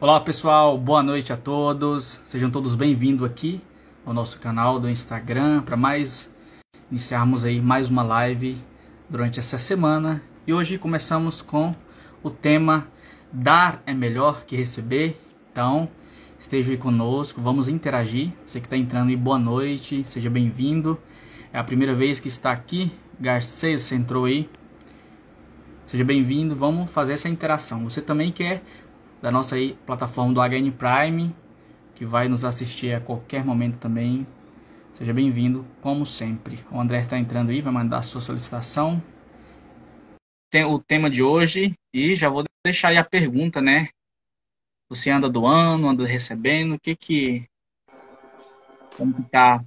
Olá pessoal, boa noite a todos. Sejam todos bem-vindos aqui ao nosso canal do Instagram para mais iniciarmos aí mais uma live durante essa semana. E hoje começamos com o tema Dar é melhor que receber. Então, esteja aí conosco, vamos interagir. Você que está entrando aí, boa noite, seja bem-vindo. É a primeira vez que está aqui, Garcês entrou aí. Seja bem-vindo, vamos fazer essa interação. Você também quer da nossa aí, plataforma do HN Prime, que vai nos assistir a qualquer momento também. Seja bem-vindo, como sempre. O André está entrando aí, vai mandar a sua solicitação. Tem o tema de hoje e já vou deixar aí a pergunta, né? Você anda doando, anda recebendo, o que que... Como que tá?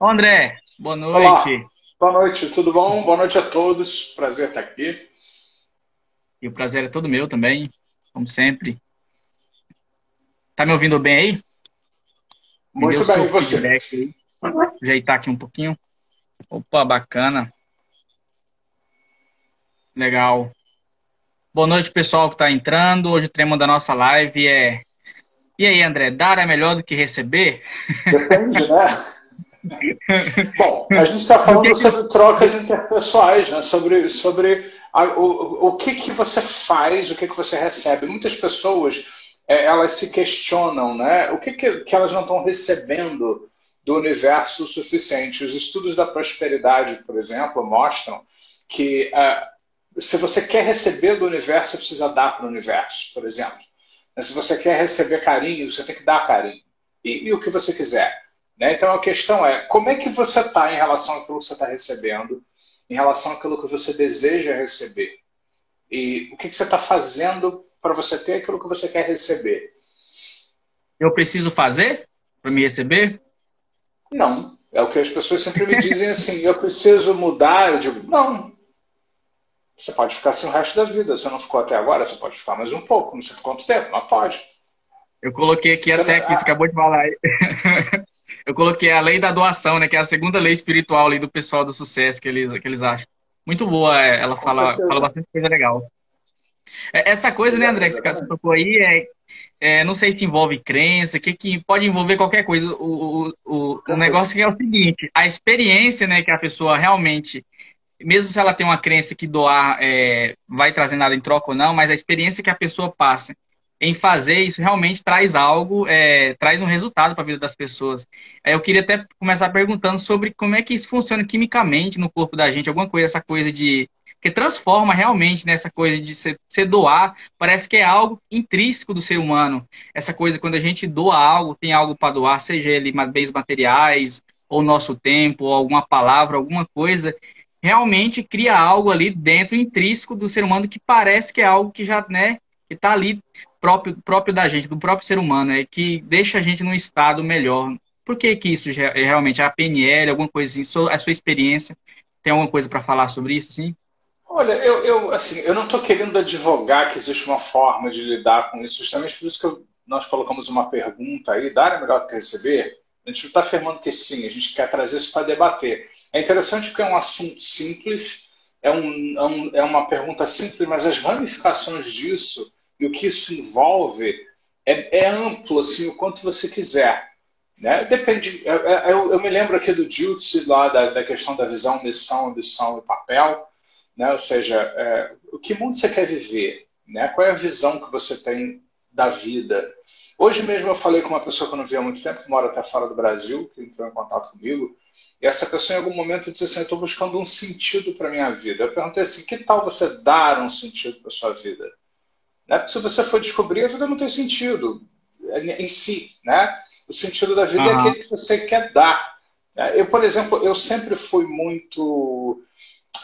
Ô André, boa noite. Olá. Boa noite, tudo bom? Boa noite a todos, prazer estar aqui. E o prazer é todo meu também, como sempre. Tá me ouvindo bem aí? Me Muito bem, você? Aí. Ajeitar aqui um pouquinho. Opa, bacana. Legal. Boa noite, pessoal que está entrando. Hoje o tema da nossa live é. E aí, André, dar é melhor do que receber? Depende, né? Bom, a gente está falando sobre trocas interpessoais, né? sobre, sobre a, o, o que, que você faz, o que, que você recebe. Muitas pessoas é, elas se questionam, né? O que, que, que elas não estão recebendo do universo suficiente? Os estudos da prosperidade, por exemplo, mostram que uh, se você quer receber do universo, você precisa dar para o universo, por exemplo. Se você quer receber carinho, você tem que dar carinho. E, e o que você quiser. Né? Então a questão é, como é que você está em relação àquilo que você está recebendo, em relação àquilo que você deseja receber? E o que, que você está fazendo para você ter aquilo que você quer receber? Eu preciso fazer para me receber? Não. É o que as pessoas sempre me dizem assim: eu preciso mudar. Eu digo, não. Você pode ficar assim o resto da vida. Você não ficou até agora, você pode ficar mais um pouco. Não sei quanto tempo, mas pode. Eu coloquei aqui você até não... que você acabou de falar. eu coloquei a lei da doação, né? Que é a segunda lei espiritual ali do pessoal do sucesso que eles, que eles acham. Muito boa, é, ela fala, fala bastante coisa legal. É, essa coisa, né, André, que você tocou aí, é, é, não sei se envolve crença, que, que pode envolver qualquer coisa. O, o, o, o negócio é o seguinte, a experiência né, que a pessoa realmente, mesmo se ela tem uma crença que doar é, vai trazer nada em troca ou não, mas a experiência que a pessoa passa em fazer isso realmente traz algo, é, traz um resultado para a vida das pessoas. Eu queria até começar perguntando sobre como é que isso funciona quimicamente no corpo da gente, alguma coisa, essa coisa de que transforma realmente nessa coisa de se, se, doar, parece que é algo intrínseco do ser humano. Essa coisa, quando a gente doa algo, tem algo para doar, seja ele bens materiais, ou nosso tempo, ou alguma palavra, alguma coisa, realmente cria algo ali dentro, intrínseco do ser humano, que parece que é algo que já, né, que está ali próprio, próprio da gente, do próprio ser humano, é que deixa a gente num estado melhor. Por que, que isso é realmente a PNL, alguma coisa assim, a sua experiência? Tem alguma coisa para falar sobre isso, sim? Olha, eu, eu, assim, eu não estou querendo advogar que existe uma forma de lidar com isso, justamente por isso que eu, nós colocamos uma pergunta aí, dar é melhor que receber? A gente não está afirmando que sim, a gente quer trazer isso para debater. É interessante porque é um assunto simples, é, um, é, um, é uma pergunta simples, mas as ramificações disso e o que isso envolve é, é amplo, assim, o quanto você quiser. Né? Depende. Eu, eu, eu me lembro aqui do Jutsu, lá da, da, questão da visão, missão, ambição e papel. Né? Ou seja, é, o que mundo você quer viver? Né? Qual é a visão que você tem da vida? Hoje mesmo eu falei com uma pessoa que eu não via há muito tempo, que mora até fora do Brasil, que entrou em contato comigo, e essa pessoa em algum momento disse assim, eu estou buscando um sentido para minha vida. Eu perguntei assim, que tal você dar um sentido para sua vida? Né? Porque se você for descobrir, a vida não tem sentido em si. Né? O sentido da vida uhum. é aquele que você quer dar. Né? Eu, por exemplo, eu sempre fui muito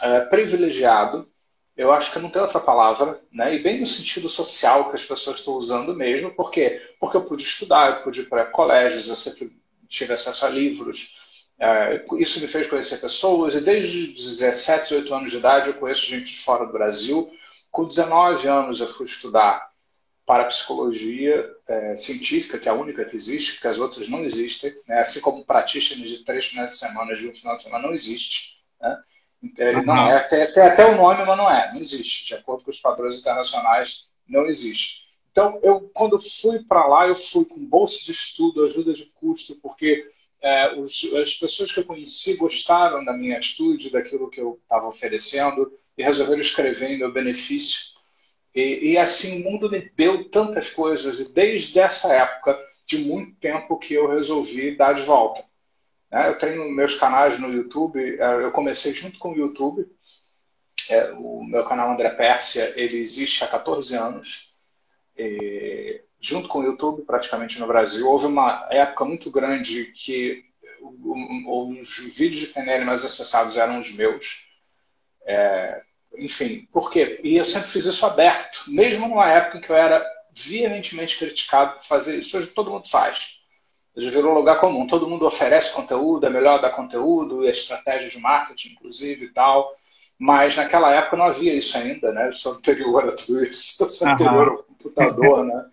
é, privilegiado. Eu acho que não tem outra palavra, né? E bem no sentido social que as pessoas estão usando mesmo, por quê? Porque eu pude estudar, eu pude ir para colégios, eu sempre tive acesso a livros, é, isso me fez conhecer pessoas, e desde 17, 18 anos de idade eu conheço gente de fora do Brasil, com 19 anos eu fui estudar parapsicologia é, científica, que é a única que existe, porque as outras não existem, né? assim como practitioners de três finais de semana de um final de semana não existe. Né? Ele não é, tem, tem, até o nome, mas não é, não existe. De acordo com os padrões internacionais, não existe. então, eu quando fui para lá, eu fui com bolsa de estudo, ajuda de custo, porque é, os, as pessoas que eu conheci gostaram da minha atitude, daquilo que eu estava oferecendo e resolveram escrever em meu benefício. E, e, assim o mundo me deu tantas coisas e desde essa época de muito tempo que eu resolvi dar de volta. Né? Eu tenho meus canais no YouTube, é, eu comecei junto com o YouTube. É, o meu canal André Pérsia, ele existe há 14 anos. E, junto com o YouTube, praticamente no Brasil. Houve uma época muito grande que os vídeos de PNL mais acessados eram os meus. É, enfim, por quê? E eu sempre fiz isso aberto, mesmo numa época em que eu era veementemente criticado por fazer isso. Hoje todo mundo faz. Hoje virou lugar comum. Todo mundo oferece conteúdo, é melhor dar conteúdo, e estratégia de marketing, inclusive, e tal. Mas naquela época não havia isso ainda, né? Eu sou anterior a tudo isso. Eu sou anterior ao computador, né?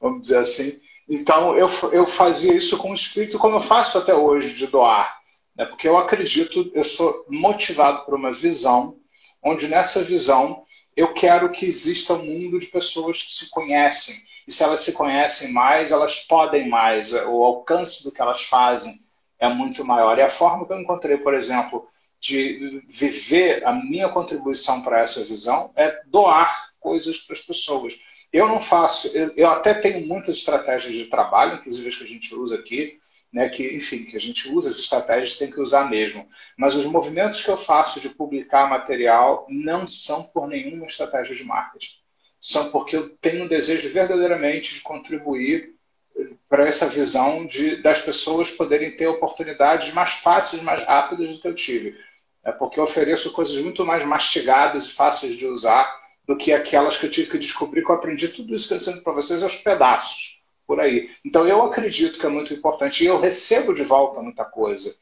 Vamos dizer assim. Então, eu, eu fazia isso com o espírito como eu faço até hoje, de doar. Né? Porque eu acredito, eu sou motivado por uma visão onde nessa visão eu quero que exista um mundo de pessoas que se conhecem. E se elas se conhecem mais, elas podem mais. O alcance do que elas fazem é muito maior. E a forma que eu encontrei, por exemplo, de viver a minha contribuição para essa visão é doar coisas para as pessoas. Eu não faço, eu, eu até tenho muitas estratégias de trabalho, inclusive as que a gente usa aqui, né, que, enfim, que a gente usa as estratégias, tem que usar mesmo. Mas os movimentos que eu faço de publicar material não são por nenhuma estratégia de marketing. São porque eu tenho um desejo verdadeiramente de contribuir para essa visão de, das pessoas poderem ter oportunidades mais fáceis, mais rápidas do que eu tive. É porque eu ofereço coisas muito mais mastigadas e fáceis de usar do que aquelas que eu tive que descobrir que eu aprendi tudo isso que eu estou dizendo para vocês aos pedaços por aí. Então, eu acredito que é muito importante e eu recebo de volta muita coisa.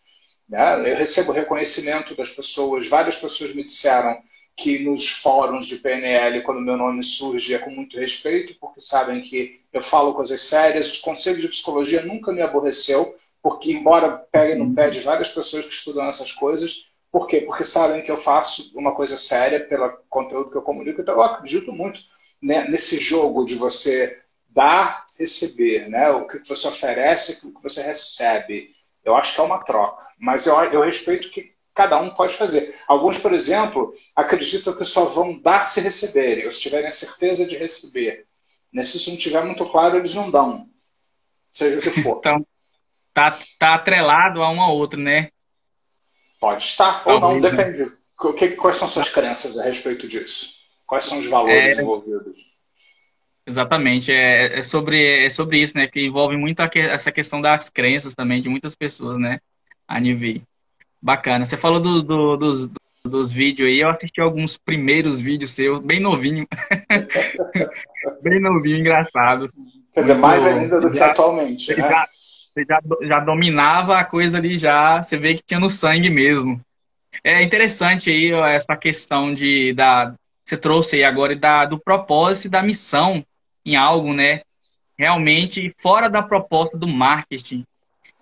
Né? Eu recebo reconhecimento das pessoas. Várias pessoas me disseram que nos fóruns de PNL, quando meu nome surge, é com muito respeito, porque sabem que eu falo coisas sérias. O conselho de psicologia nunca me aborreceu, porque, embora pegue no pé de várias pessoas que estudam essas coisas, por quê? Porque sabem que eu faço uma coisa séria pelo conteúdo que eu comunico. Então, eu acredito muito né, nesse jogo de você dar, receber, né? O que você oferece, o que você recebe. Eu acho que é uma troca, mas eu, eu respeito que cada um pode fazer. Alguns, por exemplo, acreditam que só vão dar se receberem, ou se tiverem a certeza de receber. Se isso não estiver muito claro, eles não dão. Seja o que for. Então, tá, tá atrelado a um ao outro, né? Pode estar, ou não, né? depende. Quais são suas crenças a respeito disso? Quais são os valores é... envolvidos? Exatamente, é, é, sobre, é sobre isso, né? Que envolve muito que, essa questão das crenças também de muitas pessoas, né? A nível. Bacana. Você falou do, do, dos, dos vídeos aí, eu assisti alguns primeiros vídeos seus, bem novinho. bem novinho, engraçado. Quer dizer, mais ainda do que atualmente, né? Já, você já, já dominava a coisa ali, já. Você vê que tinha no sangue mesmo. É interessante aí essa questão de, da, você trouxe aí agora da, do propósito e da missão em algo, né? Realmente fora da proposta do marketing.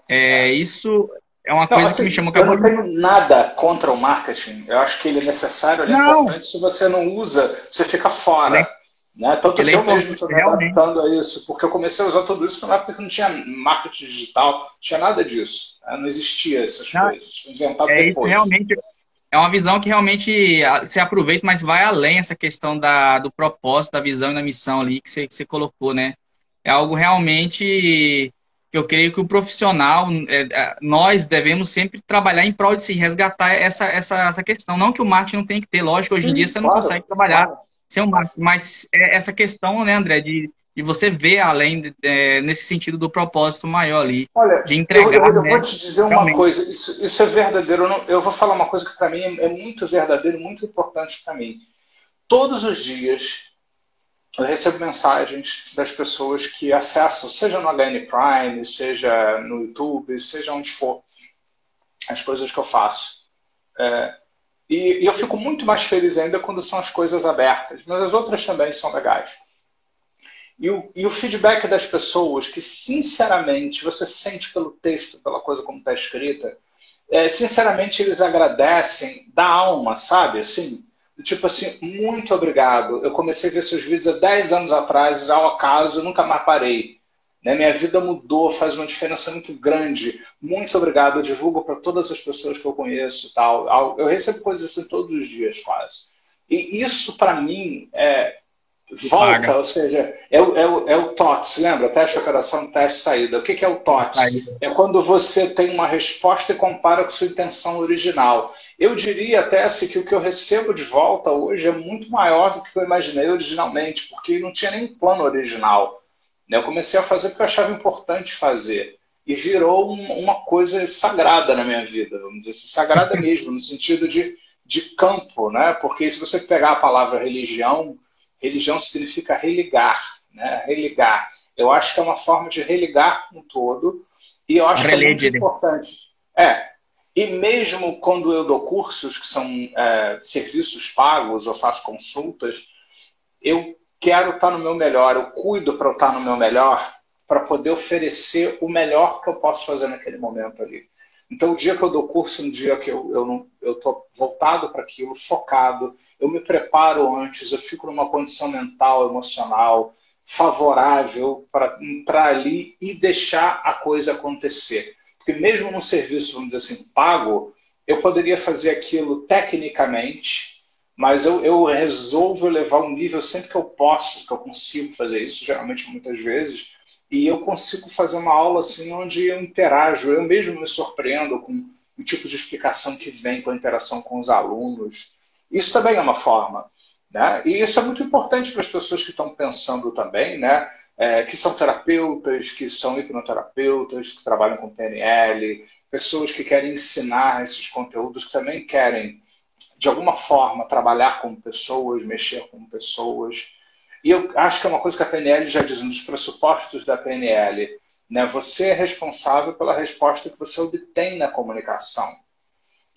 É, isso é uma não, coisa assim, que me chama Eu não tenho nada contra o marketing. Eu acho que ele é necessário, ele é não. importante. Se você não usa, você fica fora. É. Né? Tanto ele que é eu mesmo estou me adaptando a isso, porque eu comecei a usar tudo isso na época que não tinha marketing digital, não tinha nada disso. Né? Não existia essas não, coisas. Foi inventado é, depois. Realmente, é uma visão que realmente se aproveita, mas vai além essa questão da, do propósito, da visão e da missão ali que você, que você colocou, né? É algo realmente que eu creio que o profissional, é, é, nós devemos sempre trabalhar em prol de se resgatar essa, essa, essa questão. Não que o marketing não tem que ter, lógico, hoje em dia você não consegue trabalhar claro. sem o marketing, mas é essa questão, né, André, de, de você ver além, é, nesse sentido do propósito maior ali. Olha, de entregar. Eu, eu, eu né? vou te dizer uma Realmente. coisa, isso, isso, é verdadeiro. Eu, não, eu, vou falar uma coisa que para mim é, é muito verdadeiro, muito importante para mim. Todos os dias eu recebo mensagens das pessoas que acessam, seja no HN Prime, seja no YouTube, seja onde for, as coisas que eu faço. É, e, e eu fico muito mais feliz ainda quando são as coisas abertas, mas as outras também são legais. E o, e o feedback das pessoas, que sinceramente você sente pelo texto, pela coisa como está escrita, é, sinceramente eles agradecem da alma, sabe? Assim, Tipo assim, muito obrigado. Eu comecei a ver seus vídeos há 10 anos atrás, ao acaso, nunca mais parei. Né? Minha vida mudou, faz uma diferença muito grande. Muito obrigado. Eu divulgo para todas as pessoas que eu conheço tal. Eu recebo coisas assim todos os dias, quase. E isso, para mim, é, volta, Paga. ou seja, é o, é o, é o TOTS, lembra? Teste, operação, teste, saída. O que, que é o TOTS? É quando você tem uma resposta e compara com sua intenção original. Eu diria até assim, que o que eu recebo de volta hoje é muito maior do que eu imaginei originalmente, porque não tinha nem plano original. Né? Eu comecei a fazer porque eu achava importante fazer. E virou uma coisa sagrada na minha vida, vamos dizer assim, sagrada mesmo, no sentido de, de campo, né? Porque se você pegar a palavra religião, religião significa religar, né? Religar. Eu acho que é uma forma de religar com todo, e eu acho que é muito importante. É, e mesmo quando eu dou cursos que são é, serviços pagos ou faço consultas, eu quero estar no meu melhor, eu cuido para eu estar no meu melhor, para poder oferecer o melhor que eu posso fazer naquele momento ali. Então, o dia que eu dou curso, um dia que eu estou voltado para aquilo, focado, eu me preparo antes, eu fico numa condição mental, emocional favorável para entrar ali e deixar a coisa acontecer. Porque mesmo num serviço, vamos dizer assim, pago, eu poderia fazer aquilo tecnicamente, mas eu, eu resolvo levar um nível sempre que eu posso, que eu consigo fazer isso, geralmente muitas vezes, e eu consigo fazer uma aula assim onde eu interajo, eu mesmo me surpreendo com o tipo de explicação que vem com a interação com os alunos. Isso também é uma forma. Né? E isso é muito importante para as pessoas que estão pensando também, né? É, que são terapeutas, que são hipnoterapeutas, que trabalham com PNL, pessoas que querem ensinar esses conteúdos, que também querem de alguma forma, trabalhar com pessoas, mexer com pessoas. E eu acho que é uma coisa que a PNL já diz, um dos pressupostos da PNL. Né? Você é responsável pela resposta que você obtém na comunicação.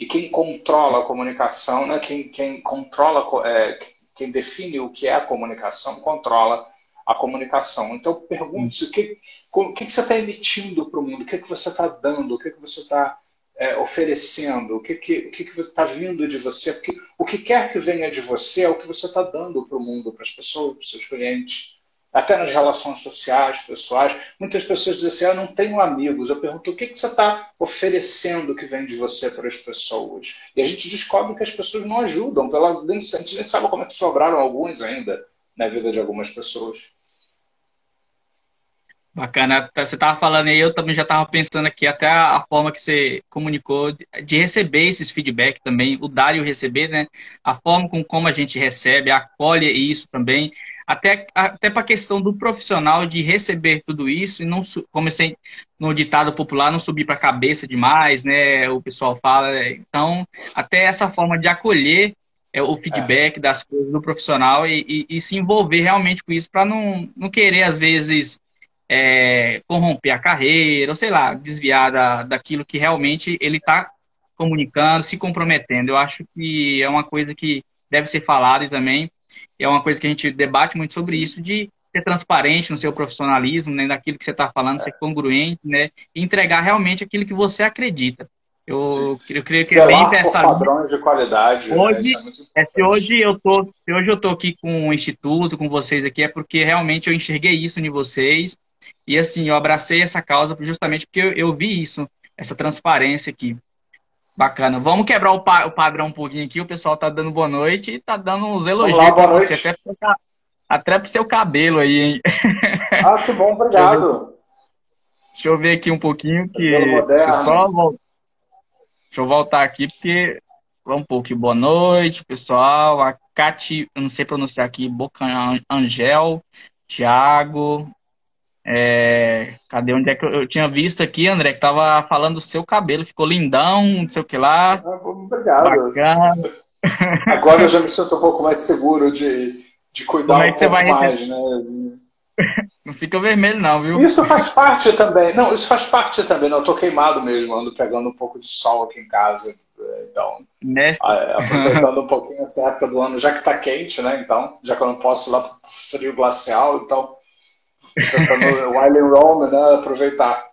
E quem controla a comunicação, né? quem, quem controla, é, quem define o que é a comunicação, controla a comunicação. Então, pergunte-se o que, o que, você está emitindo para o mundo, o que, que você está dando, o que, que você está é, oferecendo, o que que o que está vindo de você, porque o que quer que venha de você é o que você está dando para o mundo, para as pessoas, para os seus clientes, até nas relações sociais, pessoais. Muitas pessoas dizem assim, eu não tenho amigos. Eu pergunto, o que, que você está oferecendo que vem de você para as pessoas? E a gente descobre que as pessoas não ajudam, pela, a gente nem sabe como é que sobraram alguns ainda na vida de algumas pessoas. Bacana. Tá, você estava falando aí, eu também já estava pensando aqui, até a forma que você comunicou de receber esses feedback também, o dar e o receber, né? A forma com como a gente recebe, acolhe isso também. Até, até para a questão do profissional de receber tudo isso e não, comecei no ditado popular, não subir para a cabeça demais, né? O pessoal fala. Né? Então, até essa forma de acolher é, o feedback é. das coisas do profissional e, e, e se envolver realmente com isso para não, não querer, às vezes, é, corromper a carreira, ou sei lá, desviar da, daquilo que realmente ele está comunicando, se comprometendo. Eu acho que é uma coisa que deve ser falada também é uma coisa que a gente debate muito sobre isso, de ser transparente no seu profissionalismo, né, daquilo que você está falando, ser congruente, né, e entregar realmente aquilo que você acredita. Eu, eu creio que é bem pensado. padrões de qualidade. Né? Hoje, né? é, se hoje eu tô, se hoje eu tô aqui com o instituto, com vocês aqui, é porque realmente eu enxerguei isso em vocês e assim, eu abracei essa causa justamente porque eu, eu vi isso, essa transparência aqui. Bacana. Vamos quebrar o, pa o, padrão um pouquinho aqui. O pessoal tá dando boa noite e tá dando uns elogios para você, até pro, até pro seu cabelo aí, hein? Ah, que bom, obrigado. Deixa eu ver aqui um pouquinho que. Deixa eu só Deixa eu voltar aqui, porque. Vamos um pouco. Boa noite, pessoal. A Cati, eu não sei pronunciar aqui, Boca Angel, Thiago, é, cadê onde é que eu, eu, tinha visto aqui, André, que tava falando do seu cabelo, ficou lindão, não sei o que lá. Ah, obrigado. Bacana. Agora eu já me sinto um pouco mais seguro de, de cuidar Como é que um você vai mais, né? Não fica vermelho, não, viu? Isso faz parte também. Não, isso faz parte também. Não, eu tô queimado mesmo, ando pegando um pouco de sol aqui em casa. Então, Nesse... É, aproveitando um pouquinho essa época do ano, já que tá quente, né? Então, já que eu não posso ir lá pro frio glacial, então while in Rome, né? Aproveitar.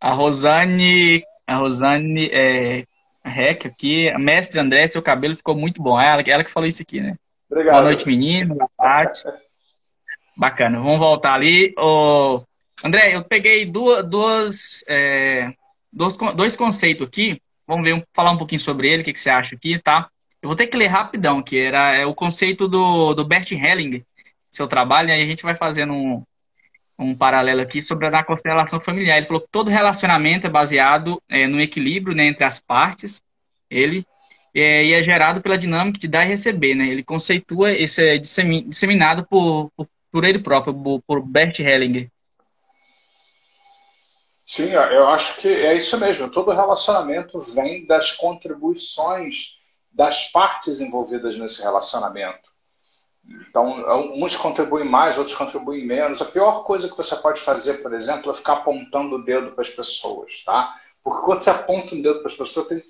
A Rosane, a Rosane, é, Rec aqui. Mestre André, seu cabelo ficou muito bom. Ela, ela que falou isso aqui, né? Obrigado. Boa noite, menino. Boa tarde. Bacana. Vamos voltar ali. Ô, André, eu peguei duas, duas, é, dois, dois conceitos aqui. Vamos ver, falar um pouquinho sobre ele, o que, que você acha aqui, tá? Eu vou ter que ler rapidão, que era é, o conceito do, do Bert Helling, seu trabalho, e aí a gente vai fazendo um, um paralelo aqui sobre a constelação familiar. Ele falou que todo relacionamento é baseado é, no equilíbrio né, entre as partes, ele, é, e é gerado pela dinâmica de dar e receber. Né? Ele conceitua esse é disseminado por, por, por ele próprio, por, por Bert Hellinger. Sim, eu acho que é isso mesmo. Todo relacionamento vem das contribuições das partes envolvidas nesse relacionamento. Então, uns contribuem mais, outros contribuem menos. A pior coisa que você pode fazer, por exemplo, é ficar apontando o dedo para as pessoas, tá? Porque quando você aponta um dedo para as pessoas, tem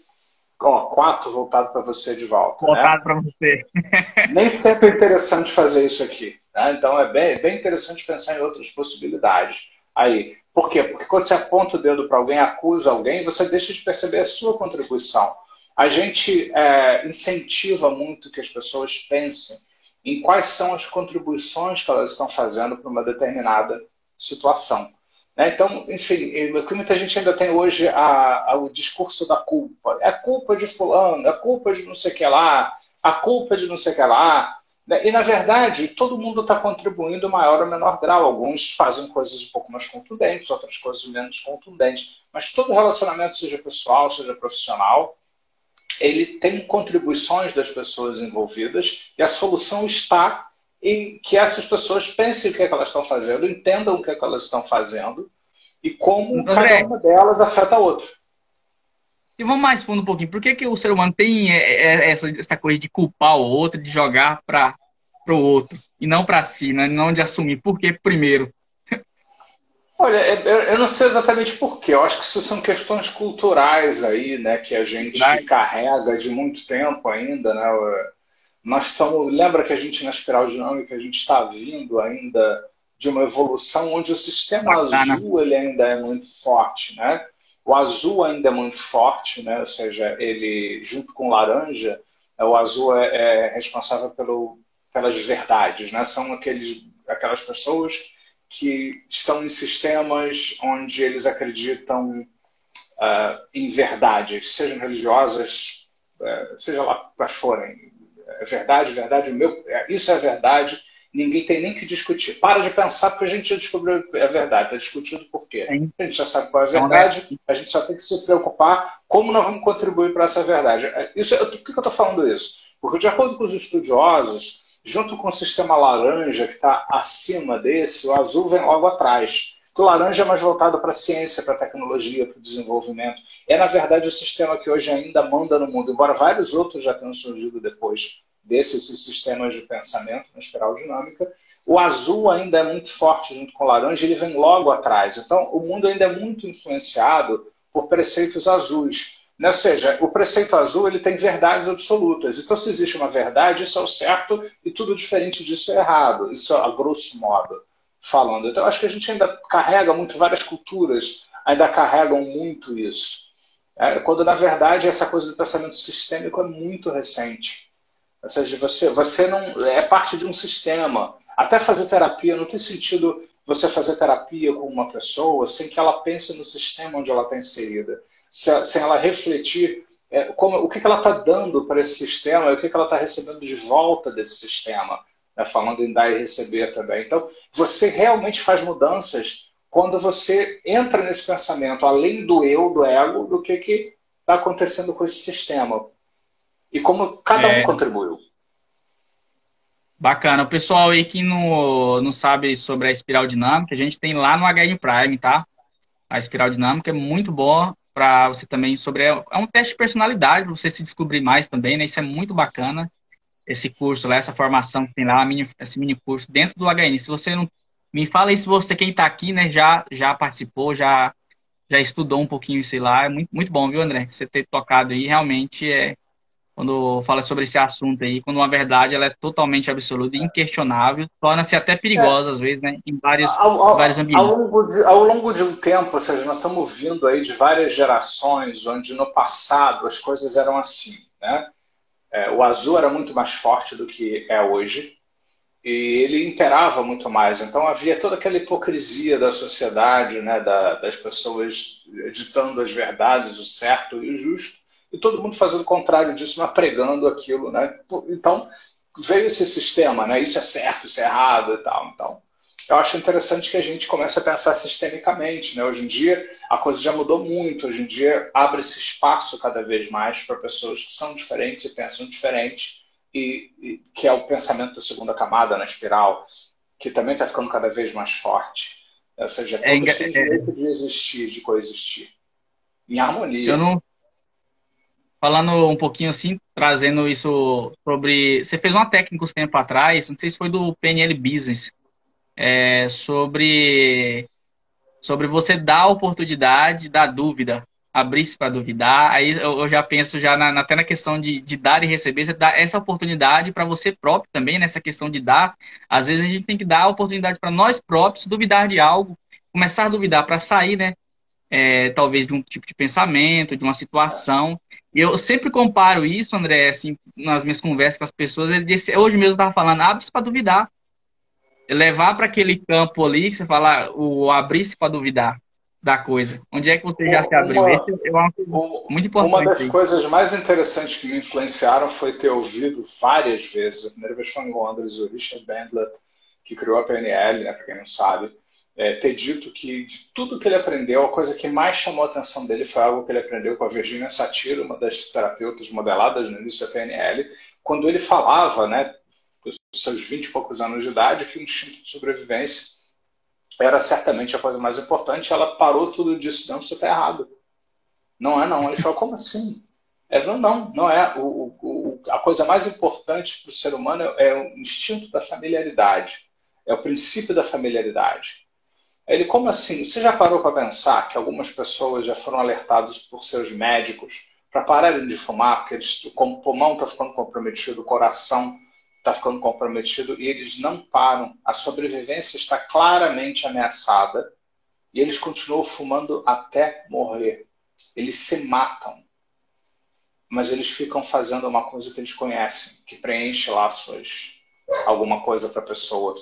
ó, quatro voltados para você de volta. Voltado né? para você. Nem sempre é interessante fazer isso aqui. Né? Então, é bem, bem interessante pensar em outras possibilidades. Aí, por quê? Porque quando você aponta o dedo para alguém, acusa alguém, você deixa de perceber a sua contribuição. A gente é, incentiva muito que as pessoas pensem em quais são as contribuições que elas estão fazendo para uma determinada situação. Né? Então, enfim, o que muita gente ainda tem hoje a, a, o discurso da culpa. É a culpa de fulano, é a culpa de não sei o que lá, a culpa de não sei o que lá. Né? E, na verdade, todo mundo está contribuindo maior ou menor grau. Alguns fazem coisas um pouco mais contundentes, outras coisas menos contundentes. Mas todo relacionamento, seja pessoal, seja profissional, ele tem contribuições das pessoas envolvidas e a solução está em que essas pessoas pensem o que, é que elas estão fazendo, entendam o que, é que elas estão fazendo e como André, cada uma delas afeta a outra. E vamos mais fundo um pouquinho. Por que, que o ser humano tem é, é, essa, essa coisa de culpar o outro, de jogar para o outro e não para si, né? não de assumir? Por que primeiro? Olha, é, eu não sei exatamente porquê. Eu acho que isso são questões culturais aí, né, que a gente carrega de muito tempo ainda, né? Nós estamos, lembra que a gente na espiral dinâmica a gente está vindo ainda de uma evolução onde o sistema Bacana. azul ele ainda é muito forte, né? O azul ainda é muito forte, né? Ou seja, ele junto com o laranja, é, o azul é, é responsável pelo, pelas verdades, né? São aqueles, aquelas pessoas que estão em sistemas onde eles acreditam uh, em verdades, sejam religiosas, uh, seja lá quais forem. É verdade, verdade, meu, é, isso é verdade, ninguém tem nem que discutir. Para de pensar porque a gente já descobriu a verdade, está discutindo por quê. A gente já sabe qual é a então, verdade, né? a gente só tem que se preocupar como nós vamos contribuir para essa verdade. É, isso, por que eu estou falando isso? Porque, de acordo com os estudiosos, junto com o sistema laranja, que está acima desse, o azul vem logo atrás. O laranja é mais voltado para a ciência, para a tecnologia, para o desenvolvimento. É, na verdade, o sistema que hoje ainda manda no mundo, embora vários outros já tenham surgido depois desses sistemas de pensamento na espiral dinâmica. O azul ainda é muito forte junto com o laranja, ele vem logo atrás. Então, o mundo ainda é muito influenciado por preceitos azuis. Né? Ou seja, o preceito azul ele tem verdades absolutas. Então, se existe uma verdade, isso é o certo e tudo diferente disso é errado. Isso a grosso modo falando. Então, acho que a gente ainda carrega muito, várias culturas ainda carregam muito isso. É, quando, na verdade, essa coisa do pensamento sistêmico é muito recente. Ou seja, você, você não é parte de um sistema. Até fazer terapia, não tem sentido você fazer terapia com uma pessoa sem que ela pense no sistema onde ela está inserida sem ela refletir é, como, o que, que ela está dando para esse sistema e o que, que ela está recebendo de volta desse sistema, né? falando em dar e receber também. Então, você realmente faz mudanças quando você entra nesse pensamento, além do eu, do ego, do que está acontecendo com esse sistema e como cada é... um contribuiu. Bacana. O pessoal aí que não, não sabe sobre a espiral dinâmica, a gente tem lá no HN Prime, tá? A espiral dinâmica é muito boa para você também sobre. É um teste de personalidade, você se descobrir mais também, né? Isso é muito bacana. Esse curso lá, essa formação que tem lá, mini, esse mini curso dentro do HN. Se você não. Me fala aí se você, quem está aqui, né, já, já participou, já, já estudou um pouquinho isso lá. É muito, muito bom, viu, André? Você ter tocado aí realmente é, quando fala sobre esse assunto aí, quando uma verdade ela é totalmente absoluta e inquestionável, torna-se até perigosa é. às vezes, né, em vários, ao, ao, vários ambientes. Ao longo, de, ao longo de um tempo, ou seja, nós estamos vindo aí de várias gerações onde no passado as coisas eram assim, né? É, o azul era muito mais forte do que é hoje e ele imperava muito mais. Então havia toda aquela hipocrisia da sociedade, né, da, das pessoas ditando as verdades, o certo e o justo, e todo mundo fazendo o contrário disso, mas pregando aquilo, né? Então, veio esse sistema, né? Isso é certo, isso é errado e tal. Então, eu acho interessante que a gente comece a pensar sistemicamente, né? Hoje em dia, a coisa já mudou muito. Hoje em dia, abre-se espaço cada vez mais para pessoas que são diferentes e pensam diferente, e, e que é o pensamento da segunda camada na espiral, que também está ficando cada vez mais forte. Ou seja, é todos é, têm direito de existir, de coexistir. Em harmonia. Eu não, falando um pouquinho assim, trazendo isso sobre. Você fez uma técnica uns tempo atrás, não sei se foi do PNL Business, é, sobre, sobre você dar a oportunidade da dúvida, abrir-se para duvidar. Aí eu, já penso já na, até na questão de, de dar e receber, você dá essa oportunidade para você próprio também, nessa questão de dar. Às vezes a gente tem que dar a oportunidade para nós próprios duvidar de algo, começar a duvidar para sair, né? É, talvez de um tipo de pensamento, de uma situação. Eu sempre comparo isso, André, assim, nas minhas conversas com as pessoas. Ele disse, hoje mesmo eu estava falando, abre-se para duvidar. Levar para aquele campo ali que você fala, o abrir-se para duvidar da coisa. Onde é que você já se abriu? Uma, Esse é uma muito importante. Uma das coisas mais interessantes que me influenciaram foi ter ouvido várias vezes. A primeira vez foi em Londres, o Richard Bandler, que criou a PNL, né, para quem não sabe é, ter dito que de tudo que ele aprendeu, a coisa que mais chamou a atenção dele foi algo que ele aprendeu com a Virginia Satir, uma das terapeutas modeladas no início da PNL, quando ele falava, né, com seus 20 e poucos anos de idade, que o instinto de sobrevivência era certamente a coisa mais importante. Ela parou tudo disse: não, você está errado. Não é, não. Ele falou: como assim? Ela falou: não, não é. O, o, a coisa mais importante para o ser humano é o instinto da familiaridade, é o princípio da familiaridade. Ele, como assim? Você já parou para pensar que algumas pessoas já foram alertadas por seus médicos para pararem de fumar, porque eles, o pulmão está ficando comprometido, o coração está ficando comprometido e eles não param. A sobrevivência está claramente ameaçada e eles continuam fumando até morrer. Eles se matam. Mas eles ficam fazendo uma coisa que eles conhecem, que preenche lá suas, alguma coisa para a pessoa.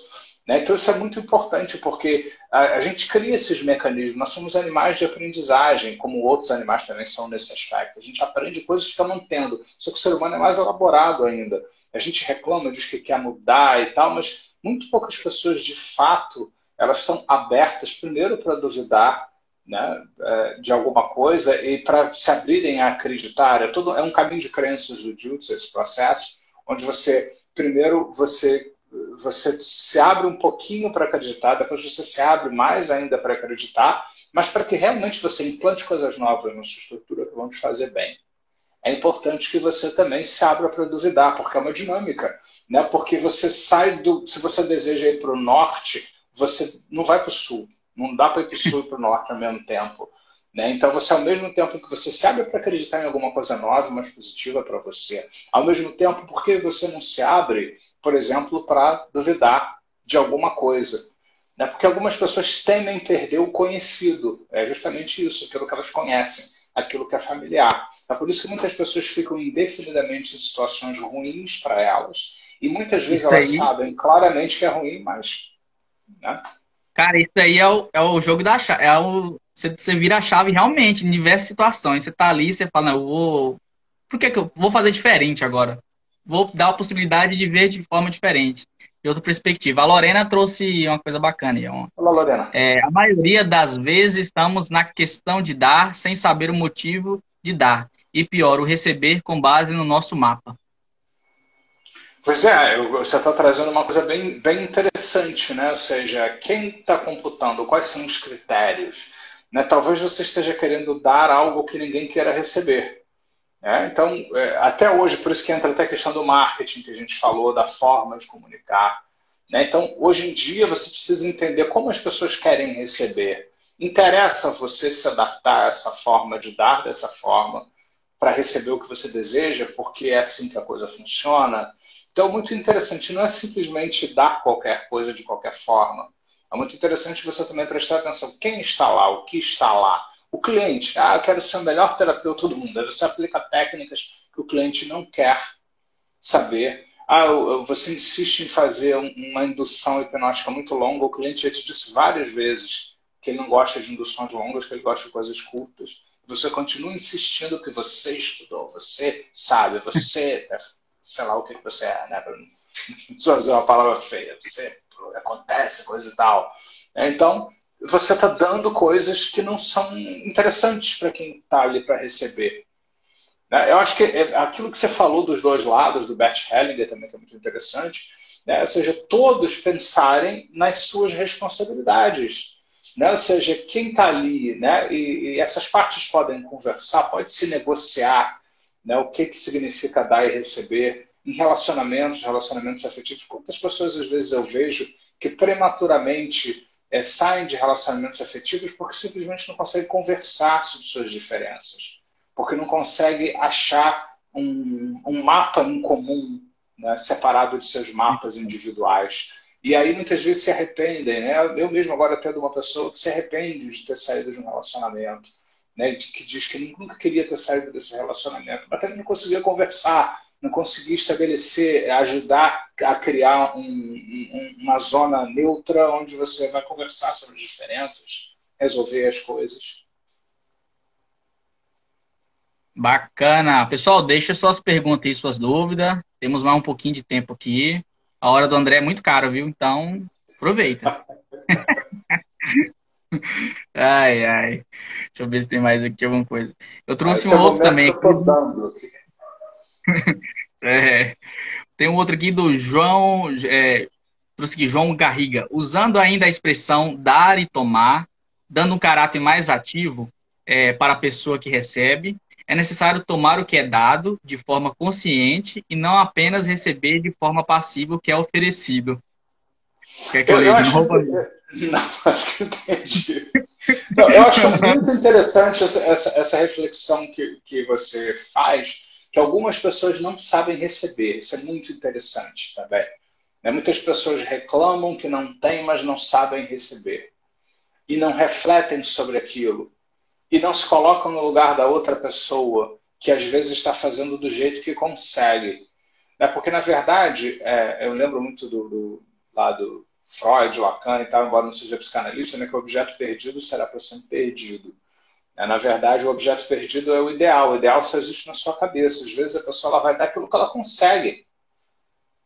Né? Então isso é muito importante porque a, a, gente cria esses mecanismos. Nós somos animais de aprendizagem, como outros animais também são nesse aspecto. A gente aprende coisas que está mantendo. Só que o ser humano é mais elaborado ainda. A gente reclama, diz que quer mudar e tal, mas muito poucas pessoas de fato elas estão abertas primeiro para duvidar né, é, de alguma coisa e para se abrirem a acreditar. É, todo, é um caminho de crenças do Jutsu, esse processo, onde você primeiro você você se abre um pouquinho para acreditar, depois você se abre mais ainda para acreditar, mas para que realmente você implante coisas novas na sua estrutura que vão te fazer bem. É importante que você também se abra para duvidar, porque é uma dinâmica. Né? Porque você sai do. Se você deseja ir para o norte, você não vai para o sul. Não dá para ir para o sul e para o norte ao mesmo tempo. Né? Então, você, ao mesmo tempo que você se abre para acreditar em alguma coisa nova, mais positiva para você, ao mesmo tempo, por que você não se abre por exemplo, para duvidar de alguma coisa. Né? Porque algumas pessoas temem perder o conhecido. É justamente isso, aquilo que elas conhecem, aquilo que é familiar. É por isso que muitas pessoas ficam indefinidamente em situações ruins para elas. E muitas vezes isso elas aí... sabem claramente que é ruim, mas. Né? Cara, isso aí é o, é o jogo da chave. É o, você, você vira a chave realmente em diversas situações. Você tá ali, você fala, não, eu vou. Por que, que eu vou fazer diferente agora? Vou dar a possibilidade de ver de forma diferente, de outra perspectiva. A Lorena trouxe uma coisa bacana. Olá, Lorena. É, a maioria das vezes estamos na questão de dar sem saber o motivo de dar. E pior, o receber com base no nosso mapa. Pois é, você está trazendo uma coisa bem, bem interessante, né? Ou seja, quem está computando, quais são os critérios? Né? Talvez você esteja querendo dar algo que ninguém queira receber. É, então, é, até hoje, por isso que entra até a questão do marketing que a gente falou, da forma de comunicar. Né? Então, hoje em dia, você precisa entender como as pessoas querem receber. Interessa você se adaptar a essa forma de dar dessa forma, para receber o que você deseja, porque é assim que a coisa funciona. Então, é muito interessante, não é simplesmente dar qualquer coisa de qualquer forma. É muito interessante você também prestar atenção quem está lá, o que está lá. O cliente, ah, eu quero ser o melhor terapeuta do mundo. Aí você aplica técnicas que o cliente não quer saber. Ah, você insiste em fazer uma indução hipnótica muito longa, o cliente já te disse várias vezes que ele não gosta de induções longas, que ele gosta de coisas curtas. Você continua insistindo que você estudou, você sabe, você, é, sei lá o que você é, né? Não usar uma palavra feia, você acontece, coisa e tal. Então, você está dando coisas que não são interessantes para quem está ali para receber. Né? Eu acho que é, aquilo que você falou dos dois lados, do Bert Hellinger também, que é muito interessante, né? ou seja, todos pensarem nas suas responsabilidades. Né? Ou seja, quem está ali, né? E, e, essas partes podem conversar, pode se negociar né? o que, que significa dar e receber em relacionamentos, relacionamentos afetivos. Quantas pessoas às vezes eu vejo que prematuramente é, saem de relacionamentos afetivos porque simplesmente não conseguem conversar sobre suas diferenças, porque não conseguem achar um, um mapa em comum, né, separado de seus mapas individuais. E aí muitas vezes se arrependem, né? Eu mesmo agora até de uma pessoa que se arrepende de ter saído de um relacionamento, né? Que diz que nunca queria ter saído desse relacionamento, mas também não conseguia conversar, não conseguir estabelecer, ajudar a criar um, um, uma zona neutra onde você vai conversar sobre as diferenças, resolver as coisas. Bacana. Pessoal, deixa suas perguntas e suas dúvidas. Temos mais um pouquinho de tempo aqui. A hora do André é muito cara, viu? Então, aproveita. ai, ai. Deixa eu ver se tem mais aqui alguma coisa. Eu trouxe um é outro também. Eu tô dando aqui. é, tem um outro aqui do João, é, trouxe aqui, João Garriga. Usando ainda a expressão dar e tomar, dando um caráter mais ativo é, para a pessoa que recebe, é necessário tomar o que é dado de forma consciente e não apenas receber de forma passiva o que é oferecido. Quer que eu, eu, eu acho. Não, acho que entendi. Não, eu acho muito interessante essa, essa, essa reflexão que, que você faz que algumas pessoas não sabem receber. Isso é muito interessante também. Né? Muitas pessoas reclamam que não têm, mas não sabem receber. E não refletem sobre aquilo. E não se colocam no lugar da outra pessoa, que às vezes está fazendo do jeito que consegue. Né? Porque, na verdade, é, eu lembro muito do, do Freud, Lacan e tal, embora não seja psicanalista, né, que o objeto perdido será para sempre perdido. É, na verdade, o objeto perdido é o ideal. O ideal só existe na sua cabeça. Às vezes a pessoa ela vai dar aquilo que ela consegue.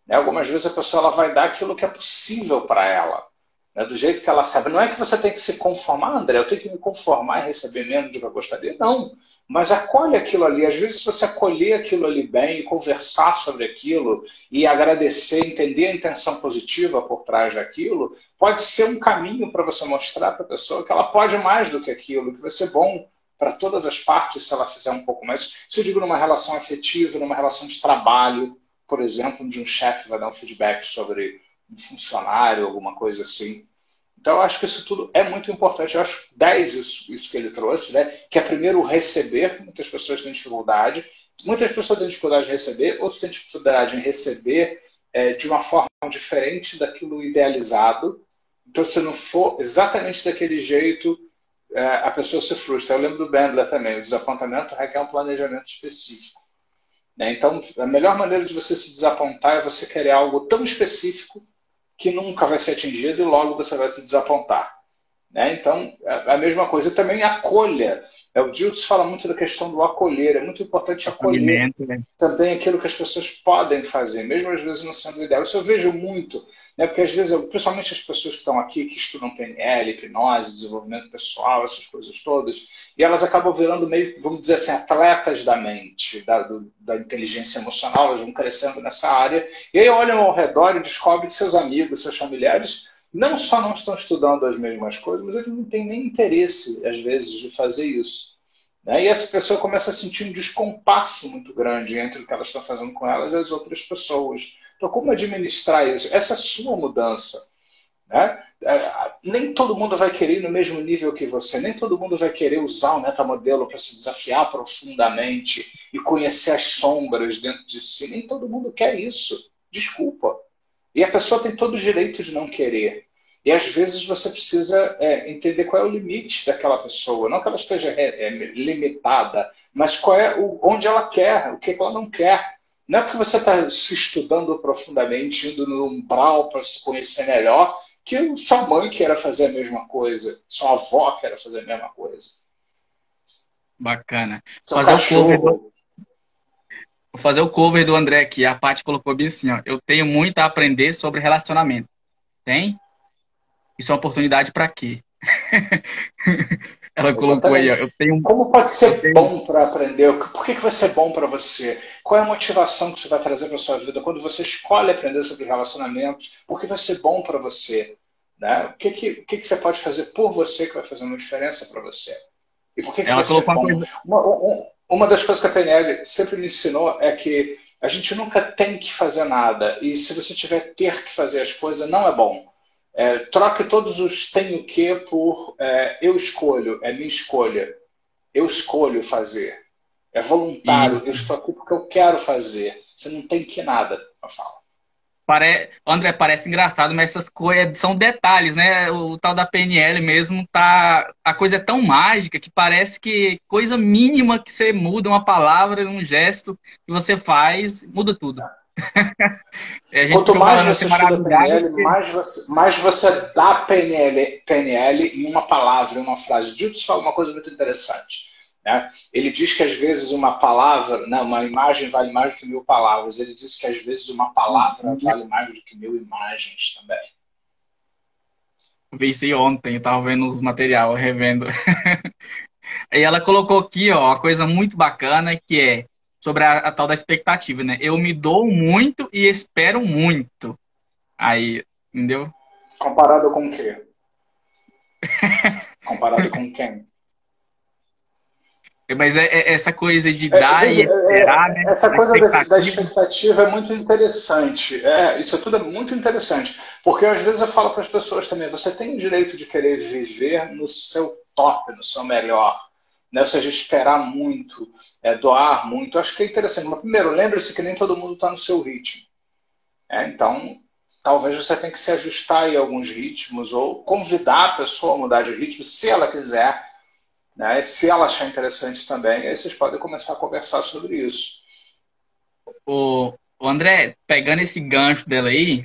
Né? Algumas vezes a pessoa ela vai dar aquilo que é possível para ela. Né? Do jeito que ela sabe. Não é que você tem que se conformar, André, eu tenho que me conformar e receber menos do que eu gostaria. Não. Mas acolhe aquilo ali. Às vezes, se você acolher aquilo ali bem, conversar sobre aquilo e agradecer, entender a intenção positiva por trás daquilo, pode ser um caminho para você mostrar para a pessoa que ela pode mais do que aquilo, que vai ser bom para todas as partes se ela fizer um pouco mais. Se eu digo numa relação afetiva, numa relação de trabalho, por exemplo, onde um chefe vai dar um feedback sobre um funcionário, alguma coisa assim. Então, eu acho que isso tudo é muito importante. Eu acho 10 isso, isso que ele trouxe, né? que é primeiro o receber, muitas pessoas têm dificuldade. Muitas pessoas têm dificuldade de receber, outros têm dificuldade em receber é, de uma forma diferente daquilo idealizado. Então, se não for exatamente daquele jeito, é, a pessoa se frustra. Eu lembro do Bandler também, o desapontamento requer um planejamento específico. Né? Então, a melhor maneira de você se desapontar é você querer algo tão específico que nunca vai ser atingido e logo você vai se desapontar. Né? Então, é a mesma coisa. Também acolha é, o Diltz fala muito da questão do acolher. É muito importante acolher né? também aquilo que as pessoas podem fazer, mesmo às vezes não sendo ideal. Isso eu vejo muito, né? porque às vezes, eu, principalmente as pessoas que estão aqui, que estudam PNL, hipnose, desenvolvimento pessoal, essas coisas todas, e elas acabam virando meio, vamos dizer assim, atletas da mente, da, do, da inteligência emocional, elas vão crescendo nessa área, e aí olham ao redor e descobrem que seus amigos, seus familiares não só não estão estudando as mesmas coisas, mas eles não têm nem interesse, às vezes, de fazer isso. Né? E essa pessoa começa a sentir um descompasso muito grande entre o que elas estão fazendo com elas e as outras pessoas. Então, como administrar isso? Essa é a sua mudança. Né? É, nem todo mundo vai querer ir no mesmo nível que você, nem todo mundo vai querer usar o metamodelo para se desafiar profundamente e conhecer as sombras dentro de si. Nem todo mundo quer isso. Desculpa. E a pessoa tem todo o direito de não querer. E às vezes você precisa é, entender qual é o limite daquela pessoa. Não que ela esteja é, é, limitada, mas qual é o, onde ela quer, o que ela não quer. Não é porque você está se estudando profundamente, indo no umbral para se conhecer melhor, que sua mãe queira fazer a mesma coisa, sua avó queira fazer a mesma coisa. Bacana. fazer o cover do... Vou fazer o cover do André aqui. A Paty colocou bem assim, ó. Eu tenho muito a aprender sobre relacionamento. Tem? Isso é uma oportunidade para quê? Ela colocou aí, ó, eu tenho Como pode ser tenho... bom para aprender? Por que, que vai ser bom para você? Qual é a motivação que você vai trazer para sua vida quando você escolhe aprender sobre relacionamentos? Por que vai ser bom para você? Né? O que, que, que, que você pode fazer por você que vai fazer uma diferença para você? E por que, que Ela vai ser bom? Uma, uma das coisas que a PNL sempre me ensinou é que a gente nunca tem que fazer nada. E se você tiver ter que fazer as coisas, não é bom. É, troque todos os tenho que por é, eu escolho, é minha escolha. Eu escolho fazer. É voluntário, eu estou aqui porque eu quero fazer. Você não tem que nada para falar. Pare... André, parece engraçado, mas essas coisas são detalhes, né? O tal da PNL mesmo tá. A coisa é tão mágica que parece que coisa mínima que você muda, uma palavra, um gesto que você faz, muda tudo. Quanto mais você estuda PNL, que... mais, você, mais você dá PNL, PNL em uma palavra, em uma frase. Judith fala uma coisa muito interessante. Né? Ele diz que às vezes uma palavra, né, uma imagem vale mais do que mil palavras. Ele diz que às vezes uma palavra uhum. vale mais do que mil imagens também. Vi isso ontem, eu tava vendo os material, revendo. e ela colocou aqui, ó, uma coisa muito bacana que é sobre a, a, tal da expectativa, né? Eu me dou muito e espero muito. Aí, entendeu? Comparado com o quê? Comparado com quem? Mas é, é, essa coisa de é, dar e é, esperar, né? Essa coisa expectativa. da expectativa é muito interessante. É, isso tudo é muito interessante. Porque às vezes eu falo para as pessoas também, você tem o direito de querer viver no seu top, no seu melhor né? ou seja, esperar muito, é, doar muito. Acho que é interessante. Mas, primeiro, lembre-se que nem todo mundo está no seu ritmo. É, então, talvez você tenha que se ajustar em alguns ritmos ou convidar a pessoa a mudar de ritmo, se ela quiser, né? se ela achar interessante também. Aí vocês podem começar a conversar sobre isso. O, o André, pegando esse gancho dela aí,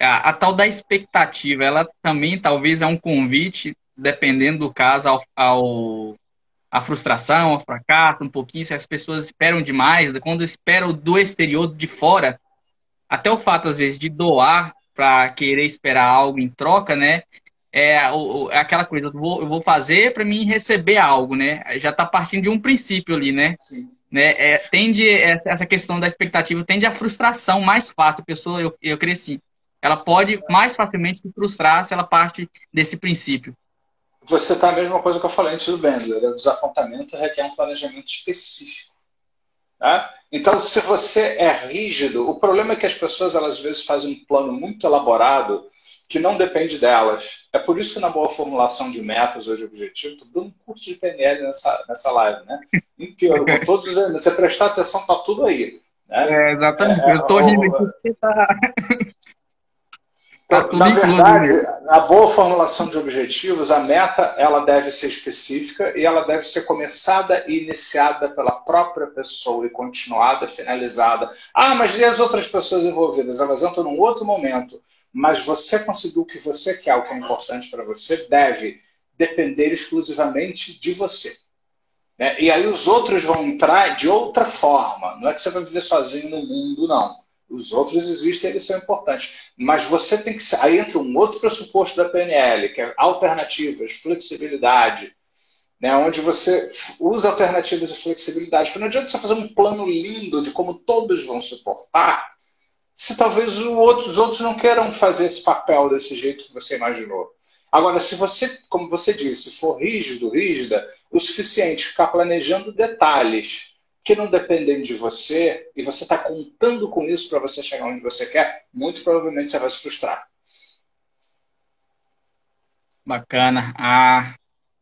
a, a, tal da expectativa, ela também talvez é um convite, dependendo do caso, ao, ao a frustração, o fracasso, um pouquinho, se as pessoas esperam demais, quando esperam do exterior, de fora, até o fato, às vezes, de doar para querer esperar algo em troca, né? É, o, é aquela coisa, eu vou, eu vou fazer para mim receber algo, né? Já está partindo de um princípio ali, né? Sim. Né? É, tende, essa questão da expectativa tende à frustração mais fácil. A pessoa, eu, eu cresci. Ela pode mais facilmente se frustrar se ela parte desse princípio você está a mesma coisa que eu falei antes do Bendler. O desapontamento requer um planejamento específico. Tá? Então, se você é rígido, o problema é que as pessoas elas, às vezes fazem um plano muito elaborado que não depende delas. É por isso que na boa formulação de metas ou de objetivos, estou dando um curso de PNL nessa, nessa live, né? Inteiro, com todos os Você prestar atenção, está tudo aí. Né? É, exatamente. É, eu estou rindo aqui porque tá... Tá Na verdade, a boa formulação de objetivos, a meta, ela deve ser específica e ela deve ser começada e iniciada pela própria pessoa e continuada, finalizada. Ah, mas e as outras pessoas envolvidas? Elas entram num outro momento. Mas você conseguiu o que você quer, o que é importante para você, deve depender exclusivamente de você. Né? E aí os outros vão entrar de outra forma. Não é que você vai viver sozinho no mundo, não os outros existem, eles são importantes. Mas você tem que. Aí entra um outro pressuposto da PNL, que é alternativas, flexibilidade, né, onde você usa alternativas e flexibilidade. Porque não adianta você fazer um plano lindo de como todos vão se portar, se talvez os outros, os outros não queiram fazer esse papel desse jeito que você imaginou. Agora, se você, como você disse, for rígido, rígida, o suficiente ficar planejando detalhes que não dependem de você e você está contando com isso para você chegar onde você quer, muito provavelmente você vai se frustrar. Bacana. Ah,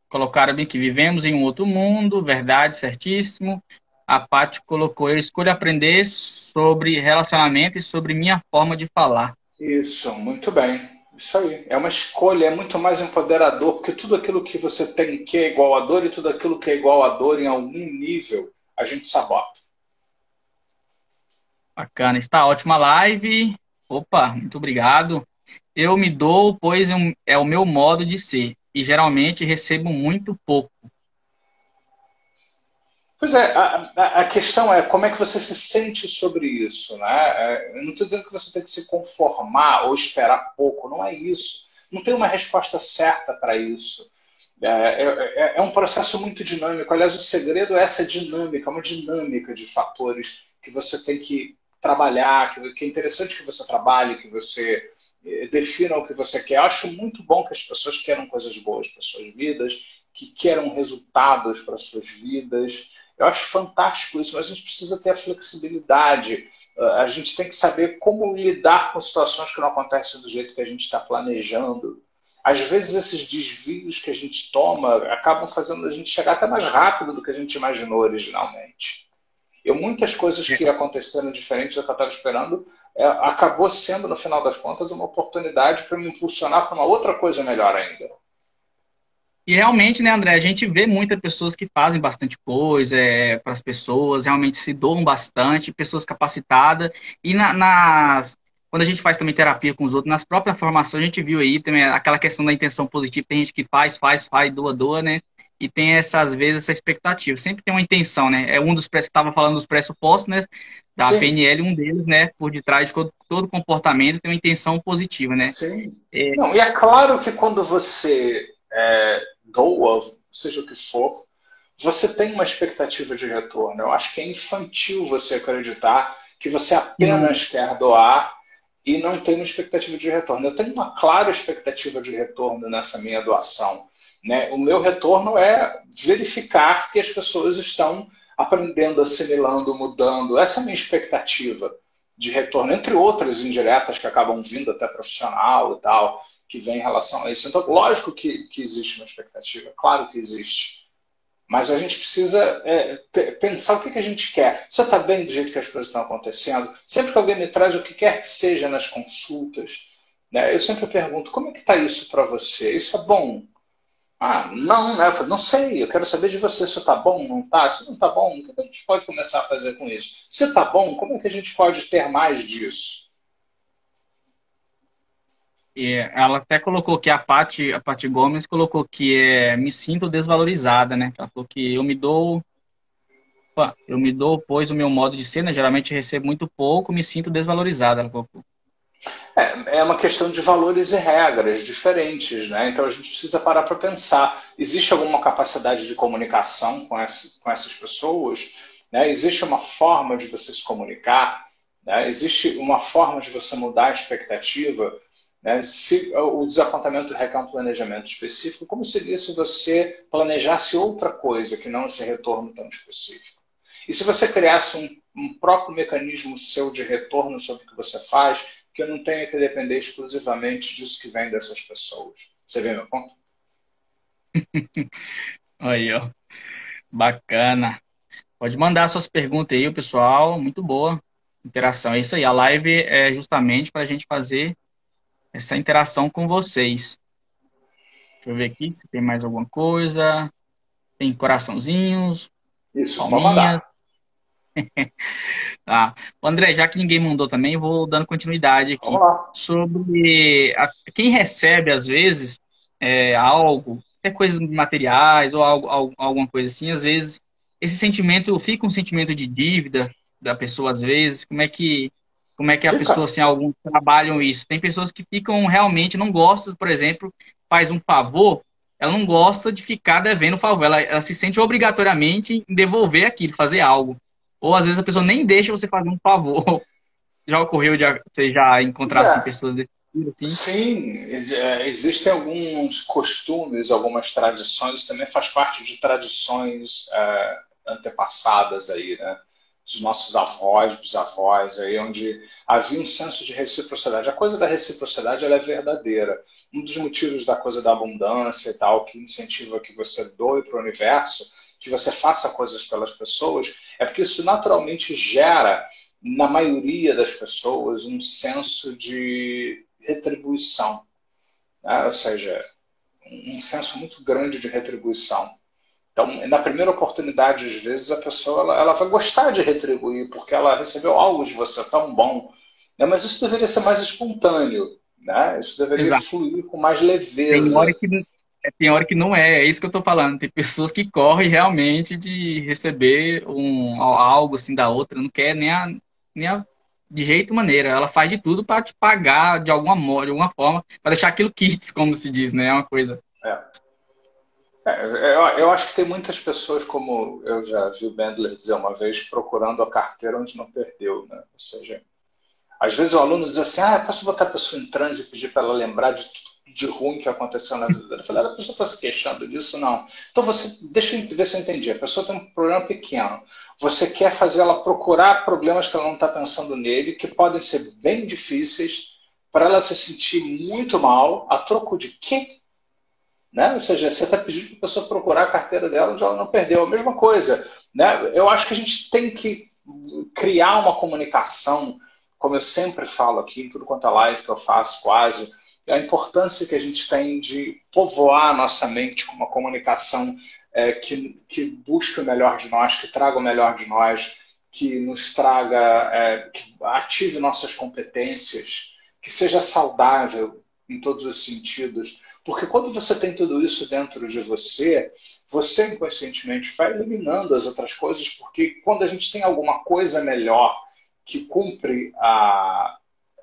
colocaram bem que vivemos em um outro mundo, verdade, certíssimo. A Paty colocou, eu escolho aprender sobre relacionamento e sobre minha forma de falar. Isso, muito bem. Isso aí. É uma escolha, é muito mais empoderador, porque tudo aquilo que você tem que é igual a dor e tudo aquilo que é igual a dor em algum nível, a gente sabota. Bacana. Está ótima live. Opa, muito obrigado. Eu me dou, pois é o meu modo de ser. E geralmente recebo muito pouco. Pois é, a, a, questão é como é que você se sente sobre isso, né? É, eu não estou dizendo que você tem que se conformar ou esperar pouco, não é isso. Não tem uma resposta certa para isso. É, é, é, é, um processo muito dinâmico. Aliás, o segredo é essa dinâmica, uma dinâmica de fatores que você tem que trabalhar, que, que é interessante que você trabalhe, que você eh, defina o que você quer. Eu acho muito bom que as pessoas queiram coisas boas para suas vidas, que queiram resultados para suas vidas. Eu acho fantástico isso, mas a gente precisa ter a flexibilidade. Ah, a gente tem que saber como lidar com situações que não acontecem do jeito que a gente está planejando. Às vezes, esses desvios que a gente toma acabam fazendo a gente chegar até mais rápido do que a gente imaginou originalmente. Eu, muitas coisas que aconteceram diferentes do que eu estava esperando, é, acabou sendo, no final das contas, uma oportunidade para me impulsionar para uma outra coisa melhor ainda. E realmente, né, André, a gente vê muitas pessoas que fazem bastante coisa é, para as pessoas, realmente se doam bastante, pessoas capacitadas. E na, nas, quando a gente faz também terapia com os outros, nas próprias formações, a gente viu aí também aquela questão da intenção positiva. Tem gente que faz, faz, faz, doa, doa, né? E tem essas vezes essa expectativa. Sempre tem uma intenção, né? É um dos estava falando dos pressupostos, né? Da Sim. PNL, um deles, né? Por detrás de todo comportamento tem uma intenção positiva, né? Sim. É... Não, e é claro que quando você é, doa, seja o que for, você tem uma expectativa de retorno. Eu acho que é infantil você acreditar que você apenas uhum. quer doar e não tem uma expectativa de retorno. Eu tenho uma clara expectativa de retorno nessa minha doação. Né? O meu retorno é verificar que as pessoas estão aprendendo, assimilando, mudando. Essa é a minha expectativa de retorno, entre outras indiretas que acabam vindo até profissional e tal que vem em relação a isso. Então, lógico que, que existe uma expectativa, claro que existe. Mas a gente precisa é, pensar o que, que a gente quer. Você está bem do jeito que as coisas estão acontecendo? Sempre que alguém me traz o que quer que seja nas consultas, né, eu sempre pergunto, como é que está isso para você? Isso é bom? Ah, não, né? Eu falo, não sei, eu quero saber de você se está bom, não está. Se não está bom, o que a gente pode começar a fazer com isso? Se está bom, como é que a gente pode ter mais disso? Ela até colocou que a Paty, a Paty Gomes colocou que é me sinto desvalorizada, né? Ela falou que eu me dou eu me dou, pois o meu modo de ser, né? Geralmente recebo muito pouco, me sinto desvalorizada. Ela. É, é uma questão de valores e regras diferentes, né? Então a gente precisa parar para pensar. Existe alguma capacidade de comunicação com, essa, com essas pessoas? Né? Existe uma forma de você se comunicar? Né? Existe uma forma de você mudar a expectativa? Né? Se o desapontamento requer um planejamento específico, como seria se você planejasse outra coisa que não esse retorno tão específico? E se você criasse um, um próprio mecanismo seu de retorno sobre o que você faz, que eu não tenha que depender exclusivamente disso que vem dessas pessoas? Você vê meu ponto? aí, ó. Bacana. Pode mandar suas perguntas aí, pessoal. Muito boa interação. É isso aí. A live é justamente para a gente fazer essa interação com vocês. Deixa eu ver aqui se tem mais alguma coisa. Tem coraçãozinhos. Isso, vamos mandar. tá. André, já que ninguém mandou também, vou dando continuidade aqui. Sobre a, quem recebe, às vezes, é, algo, até coisas materiais ou algo, algo, alguma coisa assim, às vezes, esse sentimento, fica um sentimento de dívida da pessoa, às vezes, como é que como é que a Sim, pessoa, assim, alguns trabalham isso? Tem pessoas que ficam realmente, não gostam, por exemplo, faz um favor, ela não gosta de ficar devendo favor, ela, ela se sente obrigatoriamente em devolver aquilo, fazer algo. Ou às vezes a pessoa nem deixa você fazer um favor. Já ocorreu de você já encontrar assim, pessoas desse tipo? Assim? Sim, é, existem alguns costumes, algumas tradições, também faz parte de tradições é, antepassadas aí, né? Dos nossos avós, bisavós, aí onde havia um senso de reciprocidade. A coisa da reciprocidade ela é verdadeira. Um dos motivos da coisa da abundância e tal, que incentiva que você doe para o universo, que você faça coisas pelas pessoas, é porque isso naturalmente gera, na maioria das pessoas, um senso de retribuição. Né? Ou seja, um senso muito grande de retribuição. Então, na primeira oportunidade, às vezes, a pessoa ela, ela vai gostar de retribuir, porque ela recebeu algo de você tão bom. Né? Mas isso deveria ser mais espontâneo. Né? Isso deveria Exato. fluir com mais leveza. Tem hora que, é, tem hora que não é, é isso que eu estou falando. Tem pessoas que correm realmente de receber um, algo assim da outra, não quer nem a, nem a de jeito maneira. Ela faz de tudo para te pagar de alguma, de alguma forma, para deixar aquilo kits, como se diz, né? É uma coisa. É. É, eu, eu, acho que tem muitas pessoas, como eu já vi o Bendler dizer uma vez, procurando a carteira onde não perdeu. Né? Ou seja, às vezes o aluno diz assim: ah, posso botar a pessoa em transe e pedir para ela lembrar de tudo de ruim que aconteceu na vida dela. Eu falei, ah, a pessoa está se queixando disso? Não. Então, você, deixa eu ver se eu entendi. A pessoa tem um problema pequeno. Você quer fazer ela procurar problemas que ela não está pensando nele, que podem ser bem difíceis, para ela se sentir muito mal, a troco de quê? Né? Ou seja, você está pedindo para a pessoa procurar a carteira dela onde ela não perdeu. A mesma coisa. Né? Eu acho que a gente tem que criar uma comunicação, como eu sempre falo aqui, em tudo quanto é live que eu faço, quase, a importância que a gente tem de povoar a nossa mente com uma comunicação é, que, que busque o melhor de nós, que traga o melhor de nós, que nos traga, é, que ative nossas competências, que seja saudável em todos os sentidos, porque quando você tem tudo isso dentro de você, você inconscientemente vai eliminando as outras coisas, porque quando a gente tem alguma coisa melhor que cumpre a,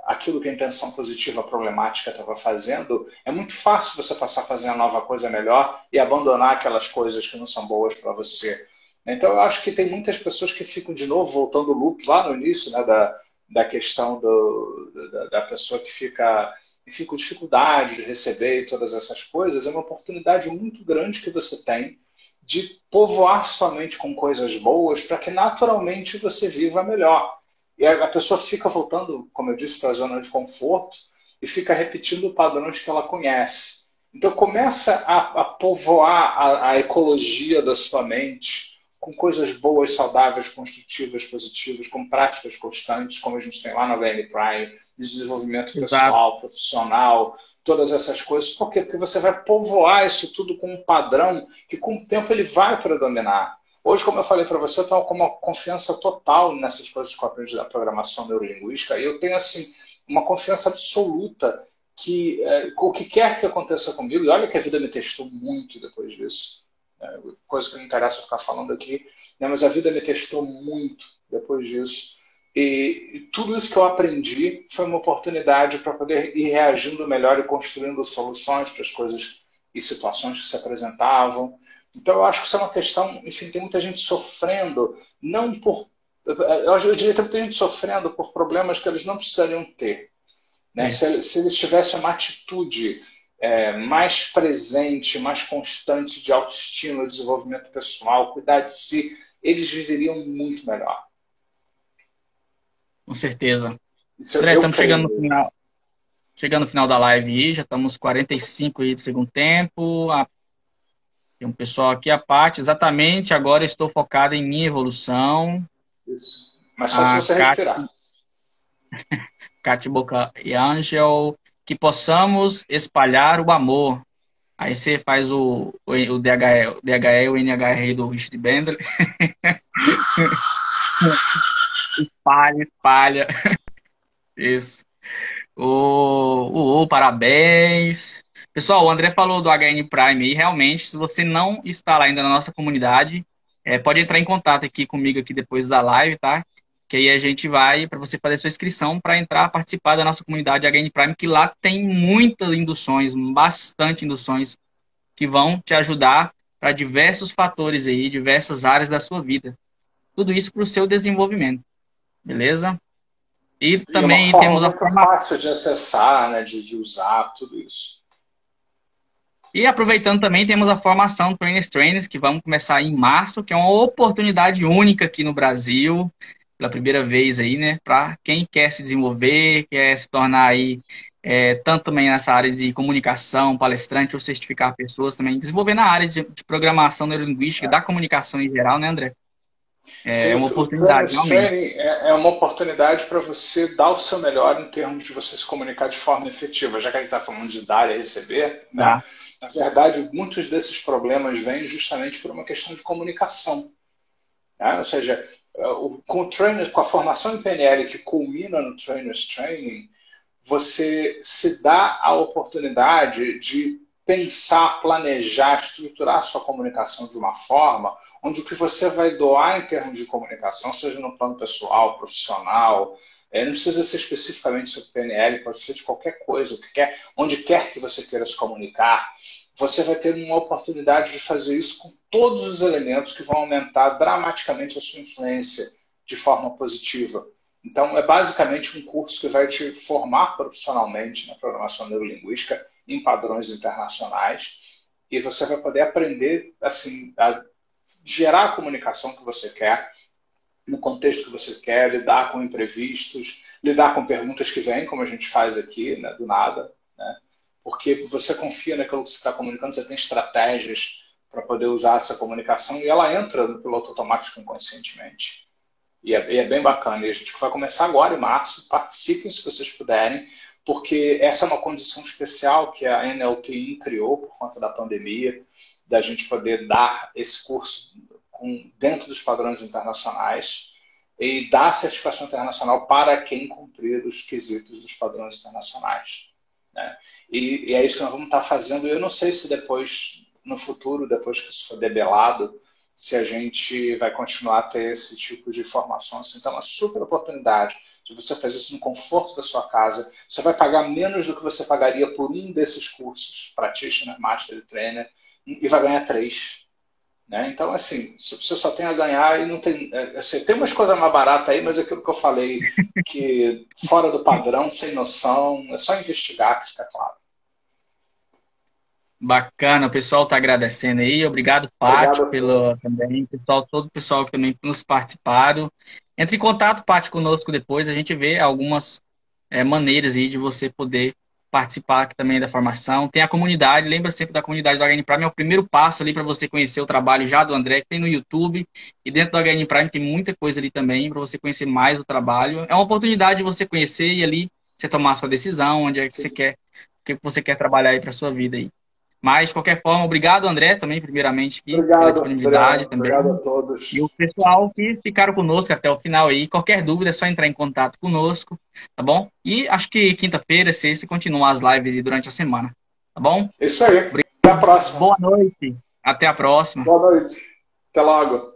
aquilo que a intenção positiva problemática estava fazendo, é muito fácil você passar a fazer uma nova coisa melhor e abandonar aquelas coisas que não são boas para você. Então, eu acho que tem muitas pessoas que ficam de novo voltando o loop lá no início né, da, da questão do, da, da pessoa que fica enfim, com dificuldade de receber e todas essas coisas, é uma oportunidade muito grande que você tem de povoar sua mente com coisas boas para que naturalmente você viva melhor. E a pessoa fica voltando, como eu disse, para a zona de conforto e fica repetindo padrões que ela conhece. Então começa a, a povoar a, a ecologia da sua mente com coisas boas, saudáveis, construtivas, positivas, com práticas constantes, como a gente tem lá na VN Prime, de desenvolvimento pessoal, Exato. profissional, todas essas coisas. Por quê? Porque você vai povoar isso tudo com um padrão que, com o tempo, ele vai predominar. Hoje, como eu falei para você, eu com uma confiança total nessas coisas que eu aprendi da programação neurolinguística e eu tenho, assim, uma confiança absoluta que é, o que quer que aconteça comigo, e olha que a vida me testou muito depois disso, é, coisa que não interessa ficar falando aqui, né, mas a vida me testou muito depois disso. E, tudo isso que eu aprendi foi uma oportunidade para poder ir reagindo melhor e construindo soluções para as coisas e situações que se apresentavam. Então, eu acho que isso é uma questão, enfim, tem muita gente sofrendo, não por. Eu diria que tem muita gente sofrendo por problemas que eles não precisariam ter. Né? Se, se eles tivessem uma atitude é, mais presente, mais constante de autoestima, desenvolvimento pessoal, cuidar de si, eles viveriam muito melhor. Com certeza. André, estamos chegando no final. Chegando no final da live aí, já estamos 45 aí do segundo tempo. Tem um pessoal aqui à parte. Exatamente, agora estou focado em minha evolução. Isso. Mas só se você Kat... respirar. Cati Boca e Angel que possamos espalhar o amor. Aí você faz o, o, o DHE, o DHE o NHR do Richard Bender. espalha, espalha. Isso. O, o, parabéns. Pessoal, o André falou do HN Prime e realmente, se você não está lá ainda na nossa comunidade, é, pode entrar em contato aqui comigo aqui depois da live, tá? que aí a gente vai para você fazer sua inscrição para entrar participar da nossa comunidade HN Prime, que lá tem muitas induções, bastante induções que vão te ajudar para diversos fatores aí, diversas áreas da sua vida. Tudo isso para o seu desenvolvimento. Beleza? E também e temos a forma fácil de acessar, né, de, de usar tudo isso. E aproveitando também, temos a formação Trainers Trainers, que vamos começar em março, que é uma oportunidade única aqui no Brasil, pela primeira vez aí, né? Para quem quer se desenvolver, quer se tornar aí, é, tanto também nessa área de comunicação, palestrante ou certificar pessoas também, desenvolver na área de, de programação neurolinguística, é. da comunicação em geral, né, André? É Sim, uma oportunidade. É, é uma oportunidade para você dar o seu melhor em termos de você se comunicar de forma efetiva. Já que a gente está falando de dar e receber, né? Ah. na verdade, muitos desses problemas vêm justamente por uma questão de comunicação. Né? Ou seja, com, o trainer, com a formação em PNL que culmina no Trainers Training, você se dá a oportunidade de pensar, planejar, estruturar a sua comunicação de uma forma onde o que você vai doar em termos de comunicação, seja no plano pessoal, profissional, é, não precisa ser especificamente sobre PNL, pode ser de qualquer coisa, quer, onde quer que você queira se comunicar, você vai ter uma oportunidade de fazer isso com todos os elementos que vão aumentar dramaticamente a sua influência de forma positiva. Então, é basicamente um curso que vai te formar profissionalmente na programação neurolinguística em padrões internacionais e você vai poder aprender assim a gerar a comunicação que você quer, no contexto que você quer, lidar com imprevistos, lidar com perguntas que vêm, como a gente faz aqui, né, do nada, né? porque você confia naquilo que você está comunicando, você tem estratégias para poder usar essa comunicação e ela entra no piloto automático inconscientemente. E é, e é, bem bacana. E a gente vai começar agora em março. Participem se vocês puderem, porque essa é uma condição especial que a NLTI criou por conta da pandemia da gente poder dar esse curso com, dentro dos padrões internacionais e dar certificação internacional para quem cumprir os quesitos dos padrões internacionais. Né? E, e, é isso que nós vamos estar fazendo. Eu não sei se depois, no futuro, depois que isso for debelado, se a gente vai continuar a ter esse tipo de formação. Assim, então, é uma super oportunidade de você fazer isso no conforto da sua casa. Você vai pagar menos do que você pagaria por um desses cursos, Practitioner, Master e Trainer, e vai ganhar três. Né? Então, assim, você só tem a ganhar e não tem. É, assim, tem umas coisas mais baratas aí, mas é aquilo que eu falei, que fora do padrão, sem noção, é só investigar que fica claro. Bacana, o pessoal está agradecendo aí. Obrigado, Pátio, pelo também, pessoal, todo o pessoal que também nos participaram. Entre em contato, Pátio, conosco depois. A gente vê algumas é, maneiras aí de você poder participar aqui também da formação. Tem a comunidade, lembra sempre da comunidade do HN Prime, é o primeiro passo ali para você conhecer o trabalho já do André, que tem no YouTube. E dentro do HN Prime tem muita coisa ali também para você conhecer mais o trabalho. É uma oportunidade de você conhecer e ali você tomar a sua decisão, onde é que você quer, o que você quer trabalhar aí para sua vida aí. Mas, de qualquer forma, obrigado, André, também, primeiramente, aqui, obrigado, pela disponibilidade obrigado, também. Obrigado a todos. E o pessoal que ficaram conosco até o final aí. Qualquer dúvida é só entrar em contato conosco, tá bom? E acho que quinta-feira, sexta, continuam as lives aí durante a semana, tá bom? Isso aí. Obrigado. Até a próxima. Boa noite. Até a próxima. Boa noite. Até logo.